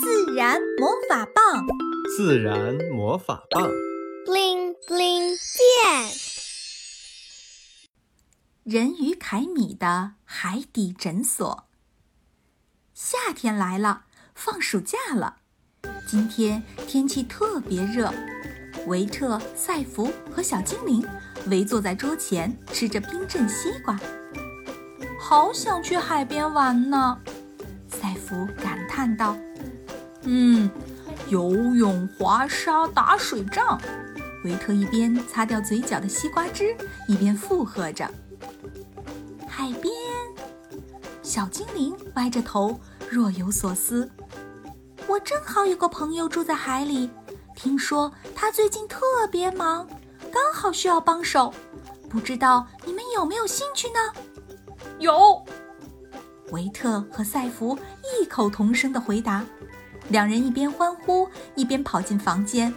自然魔法棒，自然魔法棒，bling bling 变。人鱼凯米的海底诊所。夏天来了，放暑假了。今天天气特别热，维特、赛弗和小精灵围坐在桌前，吃着冰镇西瓜。好想去海边玩呢，赛弗感叹道。嗯，游泳、滑沙、打水仗。维特一边擦掉嘴角的西瓜汁，一边附和着。海边，小精灵歪着头，若有所思。我正好有个朋友住在海里，听说他最近特别忙，刚好需要帮手。不知道你们有没有兴趣呢？有，维特和赛弗异口同声地回答。两人一边欢呼，一边跑进房间。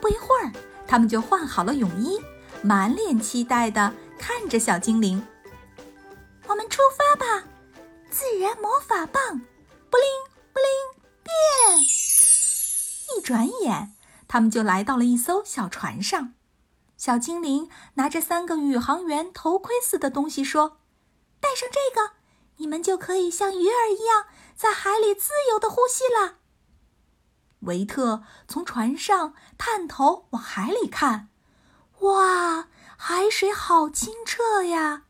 不一会儿，他们就换好了泳衣，满脸期待地看着小精灵。我们出发吧！自然魔法棒，布灵布灵变！一转眼，他们就来到了一艘小船上。小精灵拿着三个宇航员头盔似的东西说：“戴上这个，你们就可以像鱼儿一样在海里自由地呼吸了。”维特从船上探头往海里看，哇，海水好清澈呀！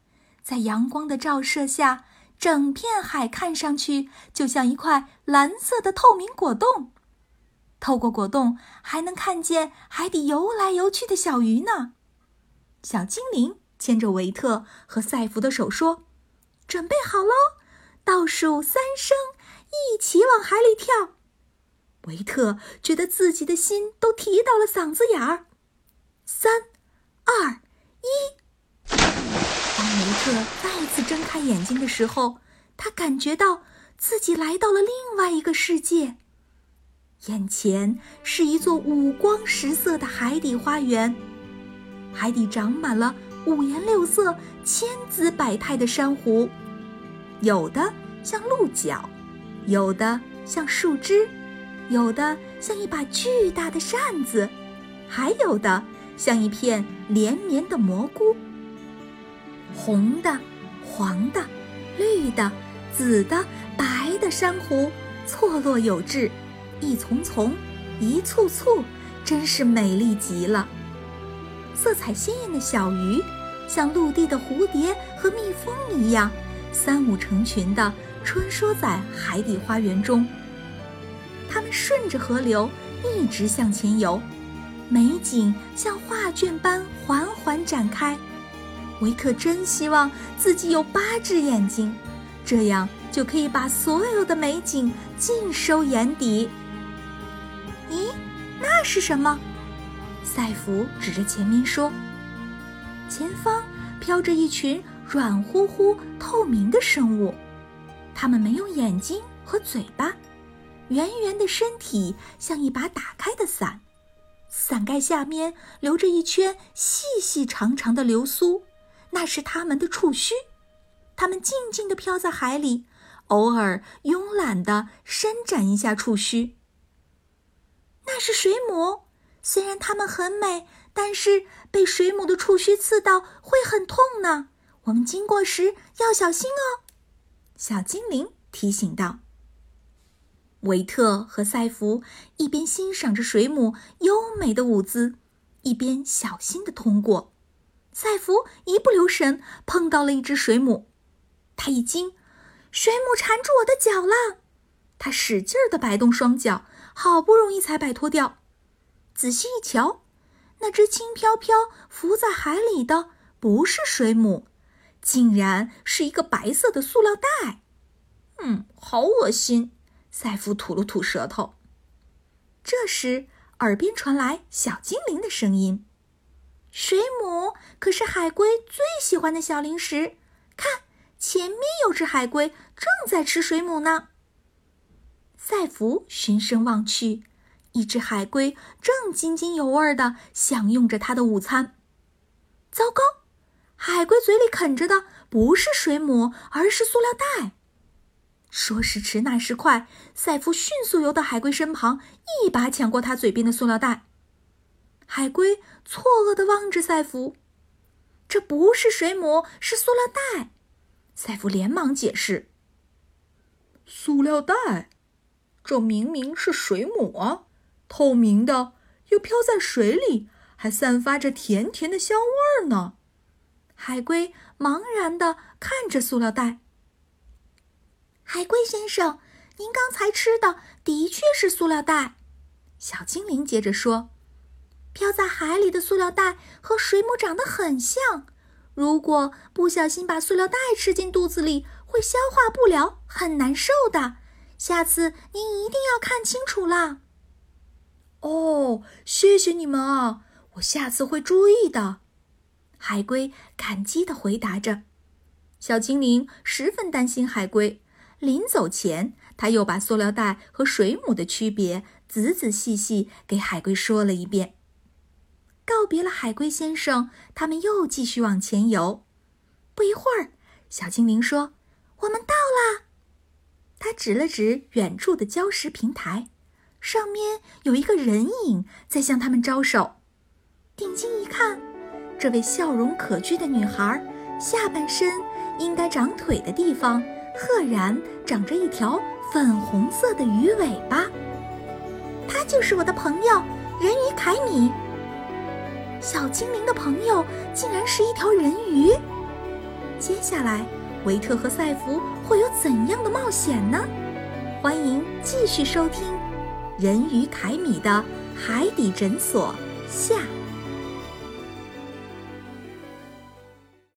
在阳光的照射下，整片海看上去就像一块蓝色的透明果冻。透过果冻，还能看见海底游来游去的小鱼呢。小精灵牵着维特和赛弗的手说：“准备好喽，倒数三声，一起往海里跳。”维特觉得自己的心都提到了嗓子眼儿。三、二、一。当维特再次睁开眼睛的时候，他感觉到自己来到了另外一个世界。眼前是一座五光十色的海底花园，海底长满了五颜六色、千姿百态的珊瑚，有的像鹿角，有的像树枝。有的像一把巨大的扇子，还有的像一片连绵的蘑菇。红的、黄的、绿的、紫的、白的珊瑚错落有致，一丛丛、一簇簇，真是美丽极了。色彩鲜艳的小鱼，像陆地的蝴蝶和蜜蜂一样，三五成群地穿梭在海底花园中。它们顺着河流一直向前游，美景像画卷般缓缓展开。维克真希望自己有八只眼睛，这样就可以把所有的美景尽收眼底。咦，那是什么？赛弗指着前面说：“前方飘着一群软乎乎、透明的生物，它们没有眼睛和嘴巴。”圆圆的身体像一把打开的伞，伞盖下面留着一圈细细长长的流苏，那是它们的触须。它们静静地飘在海里，偶尔慵懒地伸展一下触须。那是水母，虽然它们很美，但是被水母的触须刺到会很痛呢。我们经过时要小心哦。小精灵提醒道。维特和赛弗一边欣赏着水母优美的舞姿，一边小心地通过。赛弗一不留神碰到了一只水母，他一惊，水母缠住我的脚了。他使劲地摆动双脚，好不容易才摆脱掉。仔细一瞧，那只轻飘飘浮在海里的不是水母，竟然是一个白色的塑料袋。嗯，好恶心。赛弗吐了吐舌头。这时，耳边传来小精灵的声音：“水母可是海龟最喜欢的小零食，看，前面有只海龟正在吃水母呢。”赛弗循声望去，一只海龟正津津有味地享用着它的午餐。糟糕，海龟嘴里啃着的不是水母，而是塑料袋。说时迟，那时快，赛弗迅速游到海龟身旁，一把抢过他嘴边的塑料袋。海龟错愕地望着赛弗：“这不是水母，是塑料袋。”赛弗连忙解释：“塑料袋，这明明是水母啊，透明的，又漂在水里，还散发着甜甜的香味儿呢。”海龟茫然地看着塑料袋。海龟先生，您刚才吃的的确是塑料袋。小精灵接着说：“漂在海里的塑料袋和水母长得很像，如果不小心把塑料袋吃进肚子里，会消化不了，很难受的。下次您一定要看清楚啦。”哦，谢谢你们啊，我下次会注意的。海龟感激地回答着。小精灵十分担心海龟。临走前，他又把塑料袋和水母的区别仔仔细细给海龟说了一遍。告别了海龟先生，他们又继续往前游。不一会儿，小精灵说：“我们到啦！”他指了指远处的礁石平台，上面有一个人影在向他们招手。定睛一看，这位笑容可掬的女孩，下半身应该长腿的地方。赫然长着一条粉红色的鱼尾巴，它就是我的朋友人鱼凯米。小精灵的朋友竟然是一条人鱼。接下来，维特和赛弗会有怎样的冒险呢？欢迎继续收听《人鱼凯米的海底诊所》下。